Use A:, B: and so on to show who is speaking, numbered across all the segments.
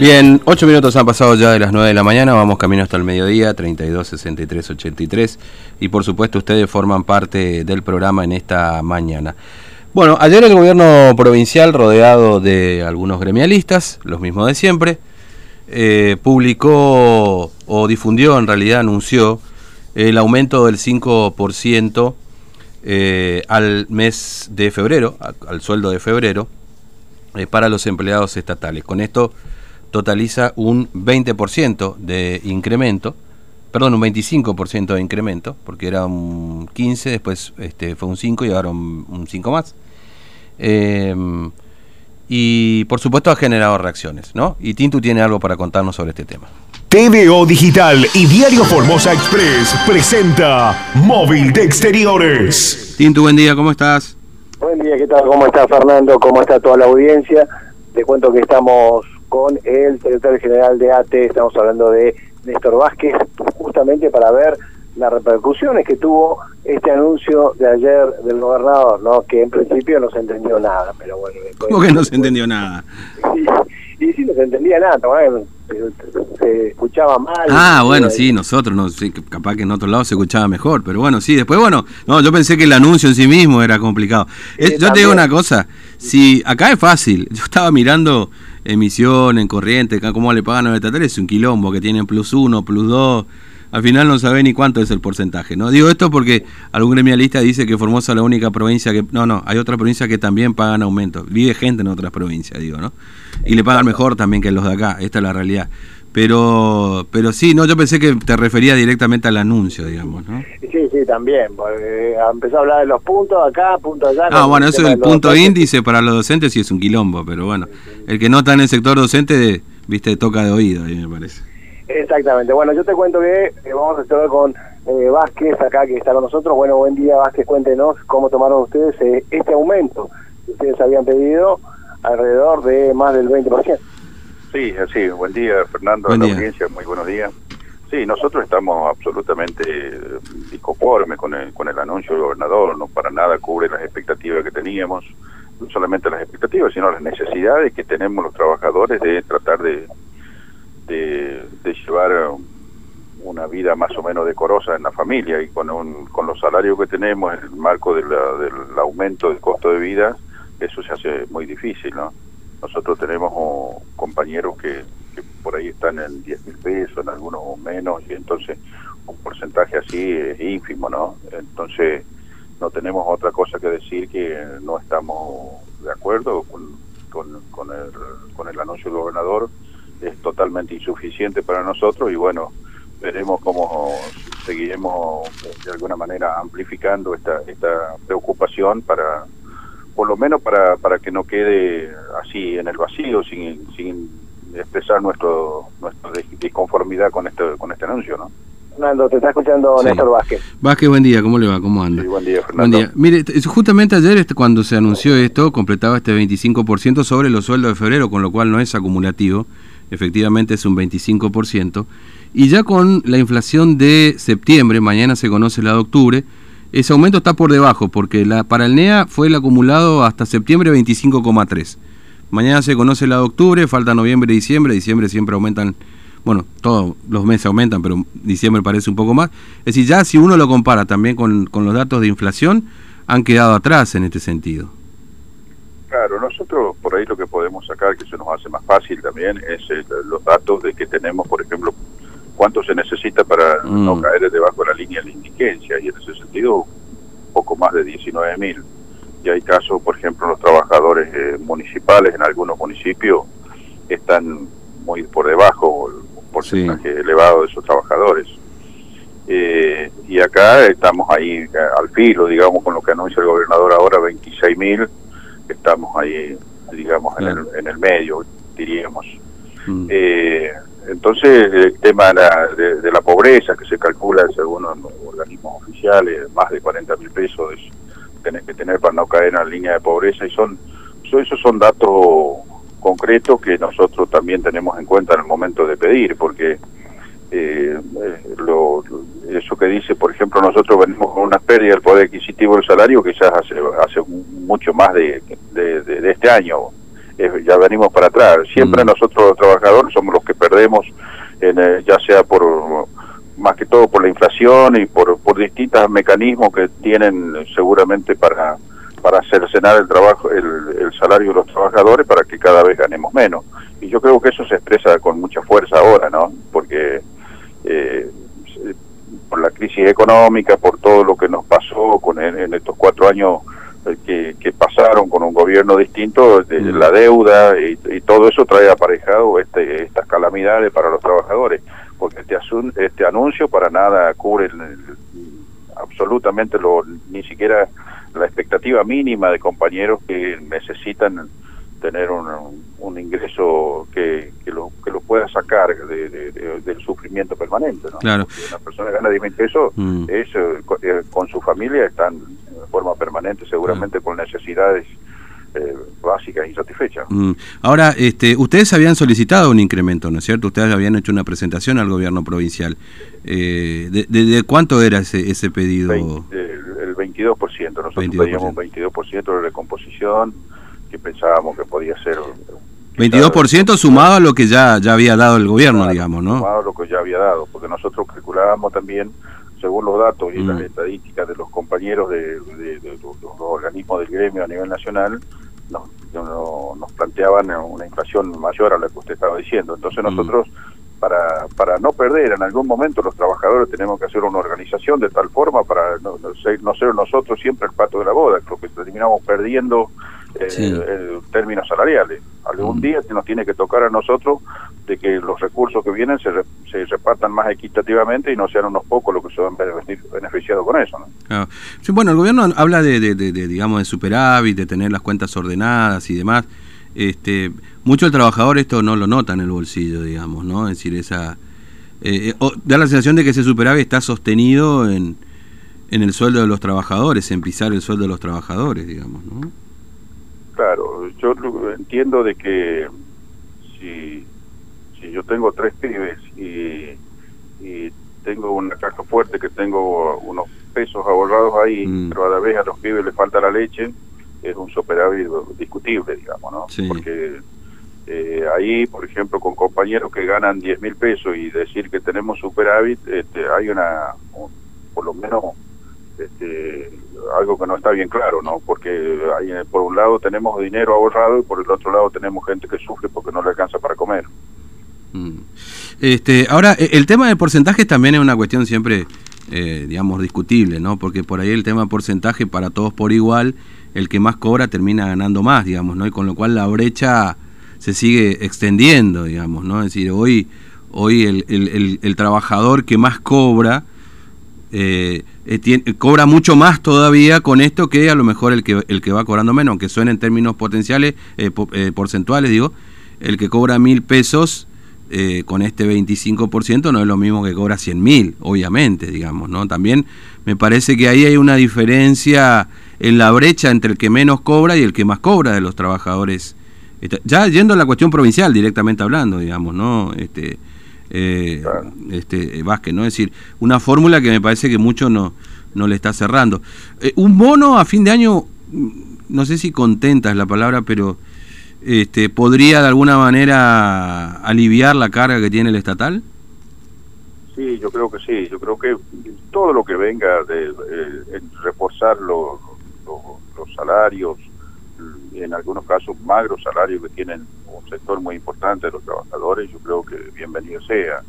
A: Bien, ocho minutos han pasado ya de las 9 de la mañana, vamos camino hasta el mediodía, 32, 63, 83, y por supuesto ustedes forman parte del programa en esta mañana. Bueno, ayer el gobierno provincial, rodeado de algunos gremialistas, los mismos de siempre, eh, publicó o difundió, en realidad anunció, el aumento del 5% eh, al mes de febrero, al sueldo de febrero, eh, para los empleados estatales. Con esto totaliza un 20% de incremento, perdón, un 25% de incremento, porque era un 15, después este, fue un 5 y ahora un, 5 más. Em, y por supuesto ha generado reacciones, ¿no? Y Tintu tiene algo para contarnos sobre este tema.
B: TVO Digital y Diario Formosa Express presenta Móvil de Exteriores.
A: Tintu, buen día, ¿cómo estás?
C: Buen día, ¿qué tal? ¿Cómo está Fernando? ¿Cómo está toda la audiencia? Te cuento que estamos con el secretario general de ATE, estamos hablando de Néstor Vázquez, justamente para ver las repercusiones que tuvo este anuncio de ayer del gobernador, ¿no? que en principio no se entendió nada, pero bueno.
A: ¿Cómo que no se entendió nada?
C: Y, sí, no se entendía nada, se, escuchaba mal.
A: Ah, bueno, sí, nosotros, no, sí, capaz que en otro lado se escuchaba mejor, pero bueno, sí, después, bueno, no, yo pensé que el anuncio en sí mismo era complicado. yo te digo una cosa, si acá es fácil, yo estaba mirando emisión en corriente, cómo le pagan a los estatales, es un quilombo, que tienen plus uno, plus dos, al final no sabe ni cuánto es el porcentaje, ¿no? Digo esto porque algún gremialista dice que Formosa es la única provincia que... No, no, hay otras provincias que también pagan aumentos. Vive gente en otras provincias, digo, ¿no? Y le pagan mejor también que los de acá, esta es la realidad. Pero, pero sí, no, yo pensé que te refería directamente al anuncio, digamos, ¿no?
C: Sí, sí, también, porque empezó a hablar de los puntos acá, puntos allá.
A: Ah, bueno, eso es el punto índice para los docentes sí es un quilombo, pero bueno, el que no está en el sector docente, viste, toca de oído, ahí me parece.
C: Exactamente, bueno, yo te cuento que eh, vamos a estar con eh, Vázquez acá que está con nosotros. Bueno, buen día Vázquez, cuéntenos cómo tomaron ustedes eh, este aumento que ustedes habían pedido alrededor de más del 20%.
D: Sí, sí, buen día Fernando, la audiencia, muy buenos días. Sí, nosotros estamos absolutamente disconformes con el, con el anuncio del gobernador, no para nada cubre las expectativas que teníamos, no solamente las expectativas, sino las necesidades que tenemos los trabajadores de tratar de, de, llevar una vida más o menos decorosa en la familia y con, un, con los salarios que tenemos en el marco del aumento del costo de vida, eso se hace muy difícil, ¿no? Nosotros tenemos oh, compañeros que, por ahí están en 10 mil pesos, en algunos menos, y entonces un porcentaje así es ínfimo, ¿no? Entonces no tenemos otra cosa que decir que no estamos de acuerdo con, con, el, con el anuncio del gobernador, es totalmente insuficiente para nosotros y bueno, veremos cómo seguiremos de alguna manera amplificando esta, esta preocupación para por lo menos para, para que no quede así en el vacío, sin, sin expresar nuestro nuestra disconformidad con este, con este anuncio, ¿no?
C: Fernando, te está escuchando Néstor Vázquez.
A: Vázquez, buen día, ¿cómo le va? ¿Cómo anda?
D: Sí, buen día, Fernando.
A: Buen día. Mire, justamente ayer este, cuando se anunció esto, completaba este 25% sobre los sueldos de febrero, con lo cual no es acumulativo, efectivamente es un 25%, y ya con la inflación de septiembre, mañana se conoce la de octubre, ese aumento está por debajo, porque la, para el NEA fue el acumulado hasta septiembre 25,3. Mañana se conoce la de octubre, falta noviembre y diciembre. Diciembre siempre aumentan, bueno, todos los meses aumentan, pero diciembre parece un poco más. Es decir, ya si uno lo compara también con, con los datos de inflación, han quedado atrás en este sentido.
D: Claro, nosotros por ahí lo que podemos sacar, que se nos hace más fácil también, es los datos de que tenemos, por ejemplo, cuánto se necesita para no mm. caer debajo de la línea de indigencia y en ese sentido poco más de 19 mil. Y hay casos, por ejemplo, los trabajadores eh, municipales en algunos municipios están muy por debajo, un porcentaje elevado de esos trabajadores. Eh, y acá estamos ahí eh, al filo, digamos, con lo que anuncia el gobernador ahora, 26 mil, estamos ahí, digamos, en, el, en el medio, diríamos. Mm. Eh, entonces, el tema de la, pobreza pobreza, que se calcula según los organismos oficiales, más de 40 mil pesos tenés que tener para no caer en la línea de pobreza y son, esos son datos concretos que nosotros también tenemos en cuenta en el momento de pedir, porque eh, lo, eso que dice, por ejemplo, nosotros venimos con una pérdida del poder adquisitivo del salario quizás hace, hace mucho más de, de, este año, ya venimos para atrás. Siempre mm. nosotros los trabajadores somos los que perdemos, en, ya sea por más que todo por la inflación y por, por distintos mecanismos que tienen seguramente para para cercenar el trabajo el, el salario de los trabajadores para que cada vez ganemos menos. Y yo creo que eso se expresa con mucha fuerza ahora no porque eh, por la crisis económica, por todo lo que nos pasó con en, estos cuatro años eh, que, pasaron con un gobierno distinto, de, mm. la deuda y, todo eso trae aparejado este, estas calamidades para los trabajadores, este, este anuncio para nada cubre absolutamente lo, ni siquiera la expectativa mínima de compañeros que necesitan tener un, un ingreso que, que, lo, que lo pueda sacar de, del sufrimiento permanente. ¿no?
A: Claro.
D: una persona gana 10 mil pesos, mm. es, eh, con, su familia están de forma permanente, seguramente con necesidades eh, básicas insatisfechas.
A: Mm. Ahora, este, ustedes habían solicitado un incremento, ¿no es cierto? Ustedes habían hecho una presentación al gobierno provincial. Eh, de, de, cuánto era ese, ese pedido?
D: el, 22%. Nosotros 22%. pedíamos un 22% de recomposición que pensábamos que podía ser...
A: 22% sumado a lo que ya, ya había dado el gobierno, digamos, ¿no?
D: Sumado a lo que ya había dado, porque nosotros calculábamos también, según los datos y las mm. estadísticas de los compañeros de, los, organismos del gremio a nivel nacional, nos, nos planteaban una inflación mayor a la que usted estaba diciendo. Entonces mm. nosotros... Para, para no perder en algún momento los trabajadores tenemos que hacer una organización de tal forma para no, ser, no ser nosotros siempre el pato de la boda, porque terminamos perdiendo eh, términos salariales. Algún mm. día nos tiene que tocar a nosotros de que los recursos que vienen se, se repartan más equitativamente y no sean unos pocos los que se van beneficiados con eso. ¿no?
A: bueno, el gobierno habla de, de, digamos, de superávit, de tener las cuentas ordenadas y demás. Este, mucho el trabajador esto no lo nota en el bolsillo, digamos, ¿no? Es decir, esa... Eh, eh, da la sensación de que ese superávit está sostenido en, en el sueldo de los trabajadores, en pisar el sueldo de los trabajadores, digamos, ¿no?
D: Yo entiendo de que si, si yo tengo tres pibes y, y tengo una caja fuerte que tengo unos pesos ahorrados ahí, mm. pero a la vez a los pibes les falta la leche, es un superávit discutible, digamos, ¿no? Porque eh, ahí, por ejemplo, con compañeros que ganan 10 mil pesos y decir que tenemos superávit, este, hay una, por lo menos, este, algo que no está bien claro, ¿no? Porque hay, por un lado tenemos dinero ahorrado y por el otro lado tenemos gente que sufre porque no le alcanza para comer.
A: Mm. Este, ahora, e, el tema de porcentajes también es una cuestión siempre, eh, digamos, discutible, ¿no? Porque por ahí el tema de porcentaje para todos por igual, el que más cobra termina ganando más, digamos, ¿no? Y con lo cual la brecha se sigue extendiendo, digamos, ¿no? Es decir, hoy, hoy el, el trabajador que más cobra eh, eh, cobra mucho más todavía con esto que a lo mejor el que, el que va cobrando menos, aunque suene en términos potenciales, eh, porcentuales, digo, el que cobra mil pesos con este 25% no es lo mismo que cobra 100 mil, obviamente, digamos, ¿no? También me parece que ahí hay una diferencia en la brecha entre el que menos cobra y el que más cobra de los trabajadores. Ya yendo a la cuestión provincial directamente hablando, digamos, ¿no? Este, eh, este, Vázquez, ¿no? Es decir, una fórmula que me parece que mucho no, no le está cerrando. Eh, un bono a fin de año, no sé si contenta es la palabra, pero este, ¿podría de alguna manera aliviar la carga que tiene el estatal?
D: Sí, yo creo que sí. Yo creo que todo lo que venga de, reforzar los, los salarios, en algunos casos magros salarios que tienen un sector muy importante de los trabajadores, yo creo que bienvenido sea.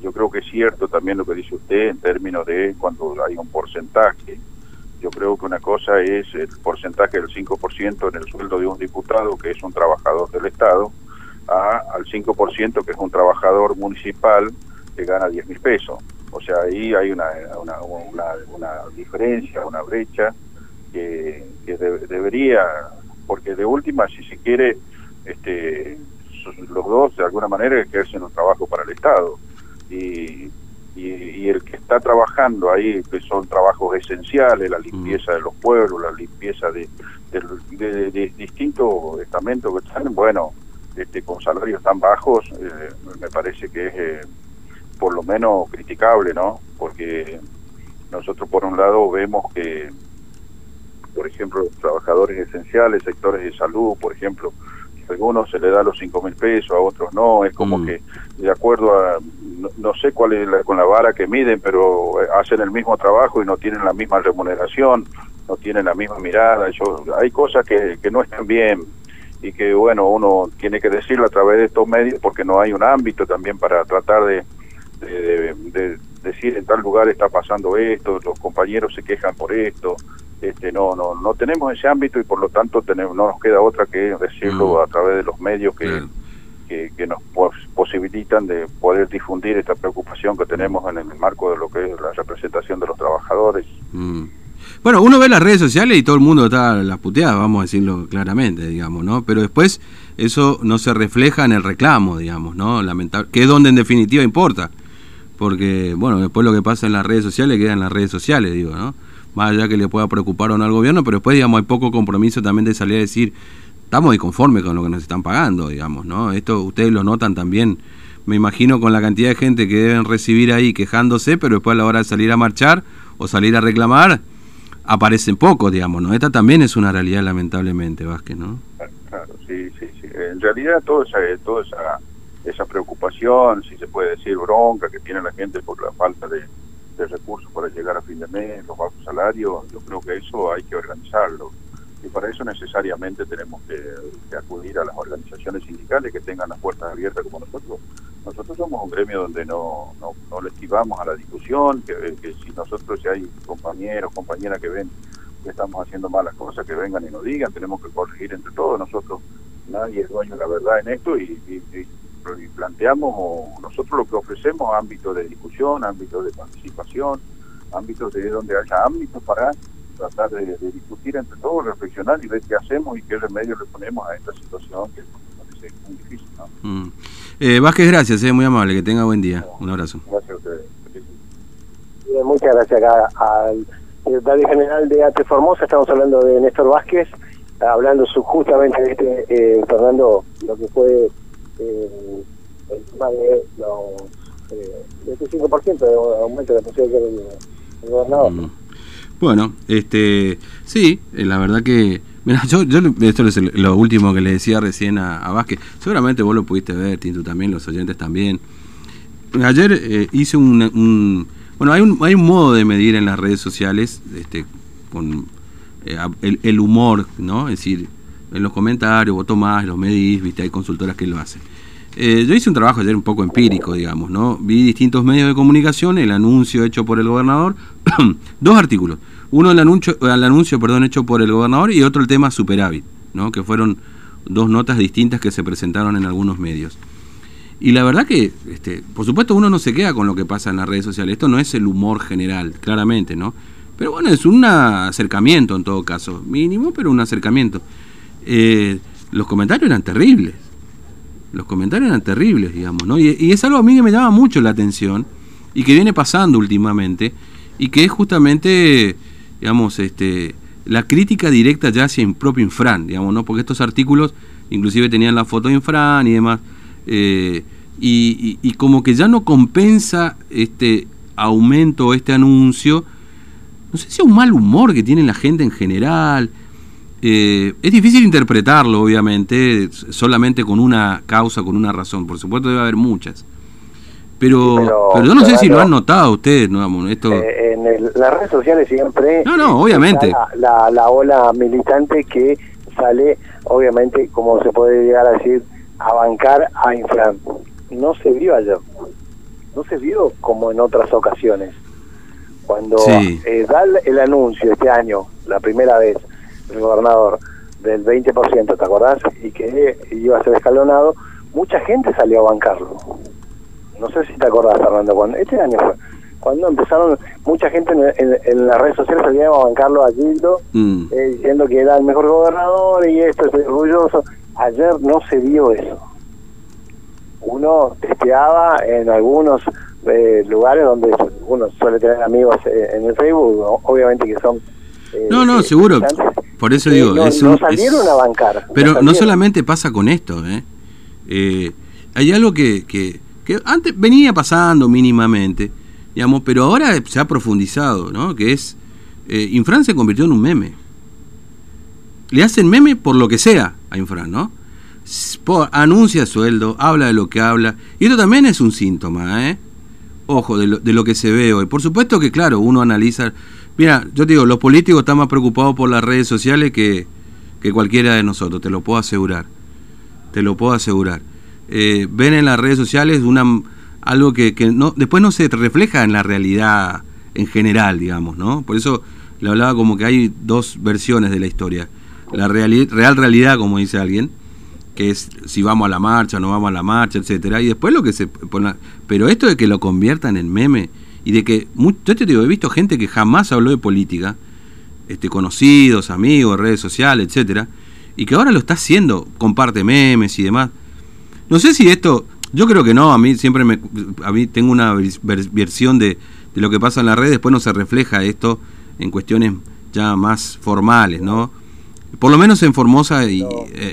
D: Yo creo que es cierto también lo que dice usted en términos de cuando hay un porcentaje. Yo creo que una cosa es el porcentaje del 5% en el sueldo de un diputado que es un trabajador del Estado, a, al 5% que es un trabajador municipal que gana 10 mil pesos. O sea, ahí hay una, una, una, diferencia, una brecha que, que debería, porque de última, si se quiere, este, los dos de alguna manera ejercen un trabajo para el Estado. Y, y, el que está trabajando ahí, que son trabajos esenciales, la limpieza de los pueblos, la limpieza de, de, distintos estamentos que están, bueno, este, con salarios tan bajos, eh, me parece que es eh, por lo menos criticable, ¿no? Porque nosotros por un lado vemos que, por ejemplo, trabajadores esenciales, sectores de salud, por ejemplo, a algunos se le da los cinco mil pesos, a otros no, es como mm. que de acuerdo a, no, sé cuál es la, con la vara que miden, pero eh, hacen el mismo trabajo y no tienen la misma remuneración, no tienen la misma mirada, yo, hay cosas que, que no están bien y que bueno, uno tiene que decirlo a través de estos medios porque no hay un ámbito también para tratar de, de, decir en tal lugar está pasando esto, los compañeros se quejan por esto, este no no no tenemos ese ámbito y por lo tanto tenemos, no nos queda otra que decirlo mm. a través de los medios que, que, nos posibilitan de poder difundir esta preocupación que tenemos en el marco de lo que es la representación de los trabajadores.
A: Mm. Bueno, uno ve las redes sociales y todo el mundo está las puteadas, vamos a decirlo claramente, digamos, ¿no? Pero después eso no se refleja en el reclamo, digamos, ¿no? Lamentable, que es donde en definitiva importa. Porque, bueno, después lo que pasa en las redes sociales queda en las redes sociales, digo, ¿no? Más allá que le pueda preocupar o no al gobierno, pero después, digamos, hay poco compromiso también de salir a decir, estamos disconformes con lo que nos están pagando, digamos, ¿no? Esto ustedes lo notan también, me imagino, con la cantidad de gente que deben recibir ahí quejándose, pero después a la hora de salir a marchar o salir a reclamar, aparecen pocos, digamos, ¿no? Esta también es una realidad, lamentablemente, Vázquez, ¿no?
D: Claro, sí, sí, sí. En realidad, toda esa, toda esa, esa preocupación, si se puede decir bronca que tiene la gente por la falta de, recursos para llegar a fin de mes, los bajos salarios, yo creo que eso hay que organizarlo. Y para eso necesariamente tenemos que, acudir a las organizaciones sindicales que tengan las puertas abiertas como nosotros. Nosotros somos un gremio donde no, no, no le esquivamos a la discusión, que, que si nosotros, si hay compañeros, compañeras que ven que estamos haciendo malas cosas, que vengan y nos digan, tenemos que corregir entre todos. Nosotros, nadie es dueño de la verdad en esto y, planteamos, o nosotros lo que ofrecemos, ámbitos de discusión, ámbitos de participación, ámbitos de donde haya ámbitos para tratar de, discutir entre todos, reflexionar y ver qué hacemos y qué remedio le ponemos a esta situación que parece muy difícil. ¿no?
A: Mm. Eh, Vázquez, gracias, es muy amable, que tenga buen día. Un abrazo.
C: Gracias a ustedes. muchas gracias acá al secretario general de ATE Formosa, estamos hablando de Néstor Vázquez, hablando justamente de este, eh, Fernando, lo que fue eh, el tema de los eh, de este 5% de aumento de la posibilidad del gobernador. Mm.
A: Bueno, este, sí, eh, la verdad que Mira, yo, yo, esto es lo último que le decía recién a, a, Vázquez. Seguramente vos lo pudiste ver, Tinto también, los oyentes también. Ayer eh, hice un, Bueno, hay un, hay un modo de medir en las redes sociales este, con eh, el, humor, ¿no? Es decir, en los comentarios, vos tomás, los medís, viste, hay consultoras que lo hacen. Eh, yo hice un trabajo ayer un poco empírico, digamos, ¿no? Vi distintos medios de comunicación, el anuncio hecho por el gobernador, dos artículos uno el anuncio, el anuncio perdón, hecho por el gobernador y otro el tema superávit, ¿no? que fueron dos notas distintas que se presentaron en algunos medios. Y la verdad que, este, por supuesto, uno no se queda con lo que pasa en las redes sociales. Esto no es el humor general, claramente, ¿no? Pero bueno, es un acercamiento en todo caso, mínimo, pero un acercamiento. Eh, los comentarios eran terribles. Los comentarios eran terribles, digamos, ¿no? Y, y, es algo a mí que me llama mucho la atención y que viene pasando últimamente y que es justamente digamos, este, la crítica directa ya hacia el propio Infran, digamos, ¿no? Porque estos artículos inclusive tenían la foto de Infran y demás, eh, y, como que ya no compensa este aumento, este anuncio, no sé si es un mal humor que tiene la gente en general, eh, es difícil interpretarlo, obviamente, solamente con una causa, con una razón, por supuesto debe haber muchas. Pero, pero, yo no sé si lo han notado ustedes, ¿no? Esto...
C: Eh, en las redes sociales siempre...
A: No, no, obviamente.
C: La, la, ola militante que sale, obviamente, como se puede llegar a decir, a bancar a Infran. No se vio ayer. No se vio como en otras ocasiones. Cuando eh, da el anuncio este año, la primera vez, el gobernador, del 20%, ¿te acordás? Y que iba a ser escalonado, mucha gente salió a bancarlo no sé si te acordás, Fernando, cuando este año fue, cuando empezaron, mucha gente en, las redes sociales salía a bancarlo a Gildo, mm. eh, diciendo que era el mejor gobernador y esto es orgulloso. Ayer no se vio eso. Uno testeaba en algunos eh, lugares donde uno suele tener amigos eh, en el Facebook, obviamente que son...
A: Eh, no, no, seguro. Por eso digo,
C: no,
A: es
C: un, salieron a bancar.
A: Pero no, solamente pasa con esto, ¿eh? hay algo que, que, que, antes venía pasando mínimamente, digamos, pero ahora se ha profundizado, ¿no? Que es, Infran se convirtió en un meme. Le hacen meme por lo que sea a Infran, ¿no? anuncia sueldo, habla de lo que habla, y esto también es un síntoma, ¿eh? Ojo, de lo, de lo que se ve hoy. Por supuesto que, claro, uno analiza. Mira, yo te digo, los políticos están más preocupados por las redes sociales que, que cualquiera de nosotros, te lo puedo asegurar. Te lo puedo asegurar. Eh, ven en las redes sociales una, algo que, que no, después no se refleja en la realidad en general, digamos, ¿no? Por eso le hablaba como que hay dos versiones de la historia. La real, real realidad, como dice alguien, que es si vamos a la marcha, no vamos a la marcha, etcétera, y después lo que se pone, pero esto de que lo conviertan en meme y de que yo te digo, he visto gente que jamás habló de política, este conocidos, amigos, redes sociales, etcétera, y que ahora lo está haciendo, comparte memes y demás. No sé si esto, yo creo que no, a mí siempre me a mí tengo una versión de, de lo que pasa en la red, después no se refleja esto en cuestiones ya más formales, ¿no? Por lo menos en Formosa y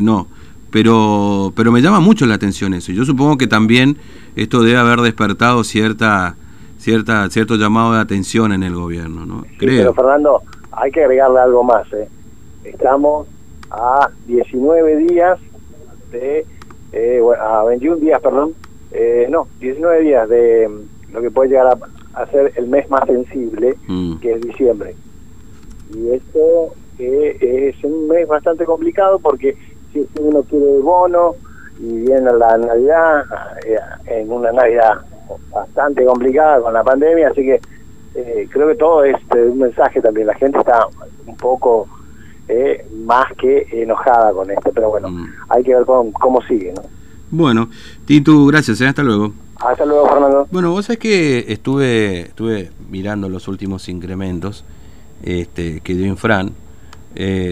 A: no eh, pero, pero me llama mucho la atención eso. Yo supongo que también esto debe haber despertado cierta, cierta, cierto llamado de atención en el gobierno, ¿no?
C: Creo. pero Fernando, hay que agregarle algo más. ¿eh? Estamos a 19 días de, eh, a 21 días, perdón, eh, no, 19 días de lo que puede llegar a, ser el mes más sensible, mm. que es diciembre. Y esto es un mes bastante complicado porque si uno quiere bono y viene la Navidad, eh, en una Navidad bastante complicada con la pandemia, así que eh, creo que todo es eh, un mensaje también. La gente está un poco más que enojada con esto, pero bueno, mm. hay que ver cómo, sigue. ¿no?
A: Bueno, Titu, gracias, hasta luego.
C: Hasta luego, Fernando.
A: Bueno, vos sabés que estuve, estuve mirando los últimos incrementos este, que dio Infran. Eh,